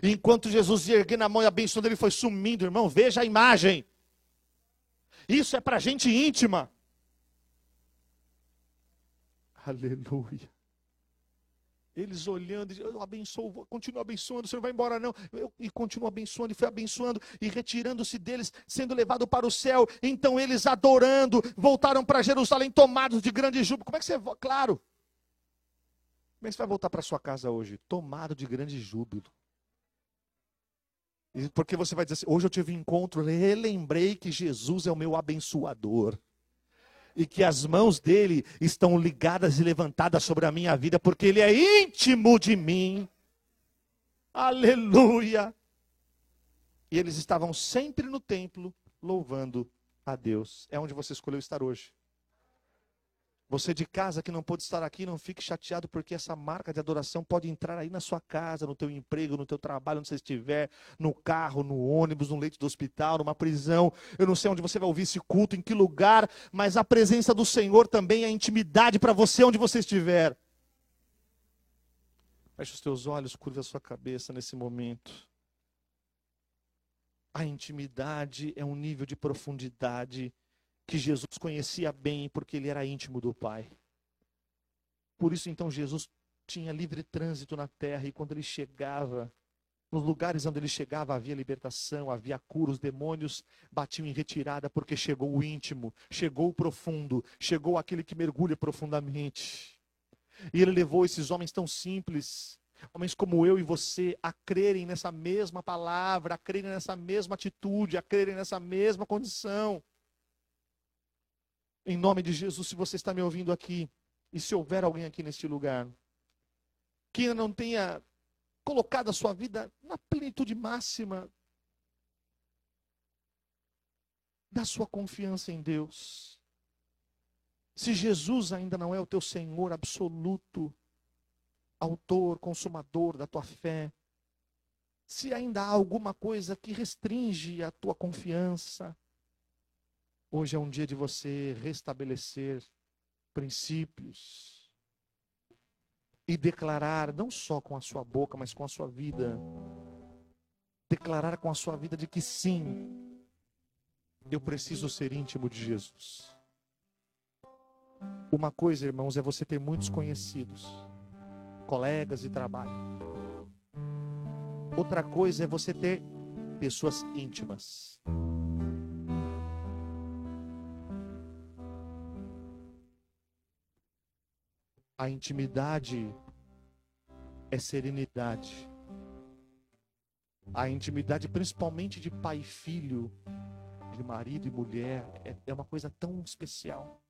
E enquanto Jesus ia erguendo a mão e a bênção dele foi sumindo, irmão, veja a imagem. Isso é para gente íntima. Aleluia. Eles olhando, eu abençoo, continuo abençoando, o Senhor vai embora não. Eu, e continuo abençoando, e foi abençoando, e retirando-se deles, sendo levado para o céu. Então eles adorando, voltaram para Jerusalém tomados de grande júbilo. Como é que você, claro. Como é que você vai voltar para sua casa hoje? Tomado de grande júbilo. Porque você vai dizer assim: hoje eu tive um encontro, relembrei que Jesus é o meu abençoador. E que as mãos dele estão ligadas e levantadas sobre a minha vida, porque ele é íntimo de mim. Aleluia! E eles estavam sempre no templo, louvando a Deus. É onde você escolheu estar hoje. Você de casa que não pôde estar aqui, não fique chateado porque essa marca de adoração pode entrar aí na sua casa, no teu emprego, no teu trabalho, onde você estiver, no carro, no ônibus, no leito do hospital, numa prisão. Eu não sei onde você vai ouvir esse culto, em que lugar, mas a presença do Senhor também é intimidade para você onde você estiver. Feche os teus olhos, curva a sua cabeça nesse momento. A intimidade é um nível de profundidade que Jesus conhecia bem porque ele era íntimo do Pai. Por isso, então, Jesus tinha livre trânsito na terra e quando ele chegava, nos lugares onde ele chegava havia libertação, havia cura, os demônios batiam em retirada porque chegou o íntimo, chegou o profundo, chegou aquele que mergulha profundamente. E ele levou esses homens tão simples, homens como eu e você, a crerem nessa mesma palavra, a crerem nessa mesma atitude, a crerem nessa mesma condição. Em nome de Jesus, se você está me ouvindo aqui, e se houver alguém aqui neste lugar, que não tenha colocado a sua vida na plenitude máxima da sua confiança em Deus. Se Jesus ainda não é o teu Senhor absoluto, autor, consumador da tua fé, se ainda há alguma coisa que restringe a tua confiança, Hoje é um dia de você restabelecer princípios e declarar, não só com a sua boca, mas com a sua vida, declarar com a sua vida de que sim, eu preciso ser íntimo de Jesus. Uma coisa, irmãos, é você ter muitos conhecidos, colegas de trabalho. Outra coisa é você ter pessoas íntimas. A intimidade é serenidade. A intimidade, principalmente de pai e filho, de marido e mulher, é, é uma coisa tão especial.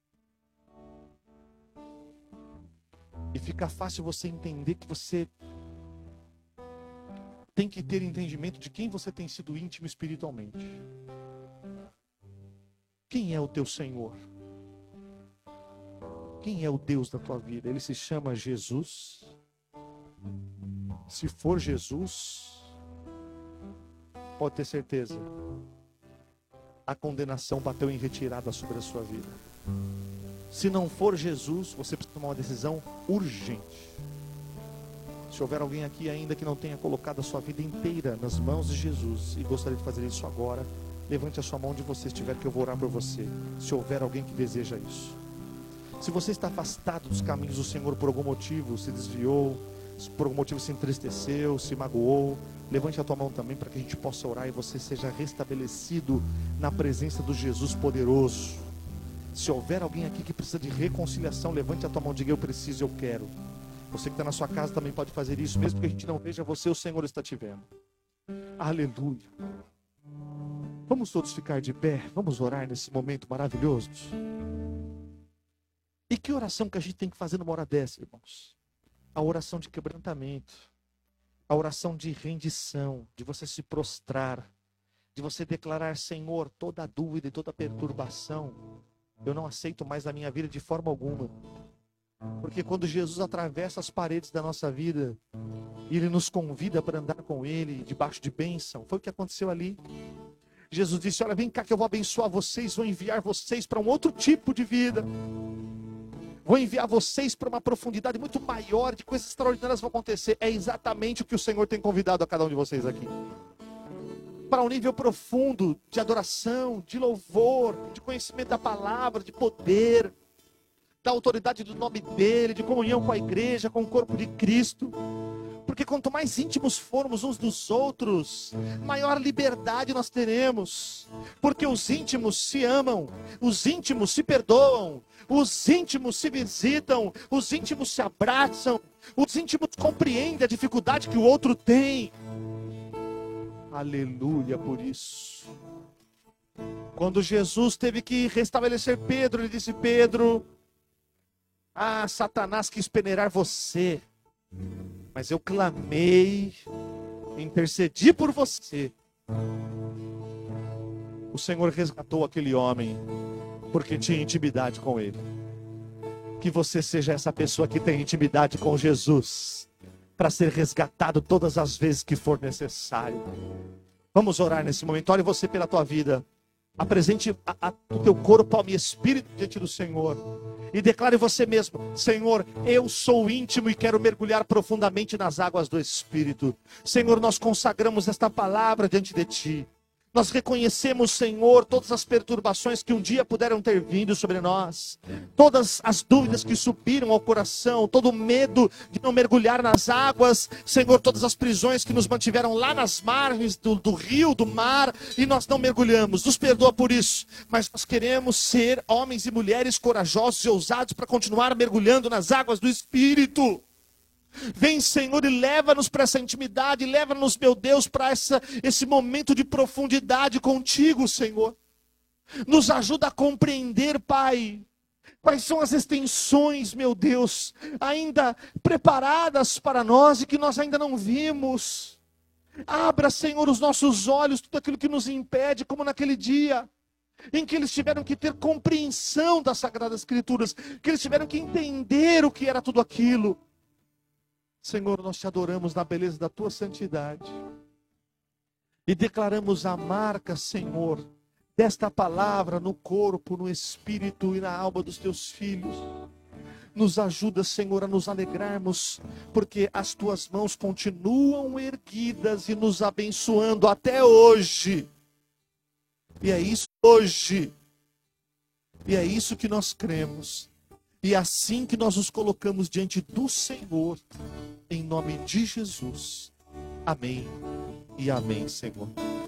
E fica fácil você entender que você tem que ter entendimento de quem você tem sido íntimo espiritualmente. Quem é o teu Senhor? Quem é o Deus da tua vida? Ele se chama Jesus. Se for Jesus, pode ter certeza, a condenação bateu em retirada sobre a sua vida. Se não for Jesus, você precisa tomar uma decisão urgente. Se houver alguém aqui ainda que não tenha colocado a sua vida inteira nas mãos de Jesus e gostaria de fazer isso agora, levante a sua mão onde você estiver, que eu vou orar por você. Se houver alguém que deseja isso. Se você está afastado dos caminhos do Senhor por algum motivo, se desviou, por algum motivo se entristeceu, se magoou, levante a tua mão também para que a gente possa orar e você seja restabelecido na presença do Jesus poderoso. Se houver alguém aqui que precisa de reconciliação, levante a tua mão e diga: Eu preciso, eu quero. Você que está na sua casa também pode fazer isso, mesmo que a gente não veja você, o Senhor está te vendo. Aleluia. Vamos todos ficar de pé, vamos orar nesse momento maravilhoso. E que oração que a gente tem que fazer numa hora dessa, irmãos? A oração de quebrantamento, a oração de rendição, de você se prostrar, de você declarar, Senhor, toda dúvida e toda perturbação, eu não aceito mais na minha vida de forma alguma. Porque quando Jesus atravessa as paredes da nossa vida, ele nos convida para andar com ele debaixo de bênção, foi o que aconteceu ali. Jesus disse: Olha, vem cá que eu vou abençoar vocês, vou enviar vocês para um outro tipo de vida. Vou enviar vocês para uma profundidade muito maior, de coisas extraordinárias vão acontecer. É exatamente o que o Senhor tem convidado a cada um de vocês aqui. Para um nível profundo de adoração, de louvor, de conhecimento da palavra, de poder, da autoridade do nome dele, de comunhão com a igreja, com o corpo de Cristo. Porque quanto mais íntimos formos uns dos outros, maior liberdade nós teremos. Porque os íntimos se amam, os íntimos se perdoam, os íntimos se visitam, os íntimos se abraçam, os íntimos compreendem a dificuldade que o outro tem. Aleluia por isso. Quando Jesus teve que restabelecer Pedro, ele disse: Pedro, ah, Satanás quis peneirar você, mas eu clamei, intercedi por você. O Senhor resgatou aquele homem porque tinha intimidade com ele. Que você seja essa pessoa que tem intimidade com Jesus, para ser resgatado todas as vezes que for necessário. Vamos orar nesse momento. Ore você pela tua vida. Apresente a, a, o teu corpo, alma e espírito diante do Senhor. E declare você mesmo: Senhor, eu sou íntimo e quero mergulhar profundamente nas águas do Espírito. Senhor, nós consagramos esta palavra diante de Ti. Nós reconhecemos, Senhor, todas as perturbações que um dia puderam ter vindo sobre nós, todas as dúvidas que subiram ao coração, todo o medo de não mergulhar nas águas, Senhor, todas as prisões que nos mantiveram lá nas margens do, do rio, do mar, e nós não mergulhamos. Nos perdoa por isso, mas nós queremos ser homens e mulheres corajosos e ousados para continuar mergulhando nas águas do Espírito. Vem, Senhor, e leva-nos para essa intimidade, leva-nos, meu Deus, para esse momento de profundidade contigo, Senhor. Nos ajuda a compreender, Pai, quais são as extensões, meu Deus, ainda preparadas para nós e que nós ainda não vimos. Abra, Senhor, os nossos olhos, tudo aquilo que nos impede, como naquele dia em que eles tiveram que ter compreensão das Sagradas Escrituras, que eles tiveram que entender o que era tudo aquilo. Senhor, nós te adoramos na beleza da tua santidade. E declaramos a marca, Senhor, desta palavra no corpo, no espírito e na alma dos teus filhos. Nos ajuda, Senhor, a nos alegrarmos, porque as tuas mãos continuam erguidas e nos abençoando até hoje. E é isso hoje. E é isso que nós cremos. E assim que nós nos colocamos diante do Senhor, em nome de Jesus. Amém e amém, Senhor.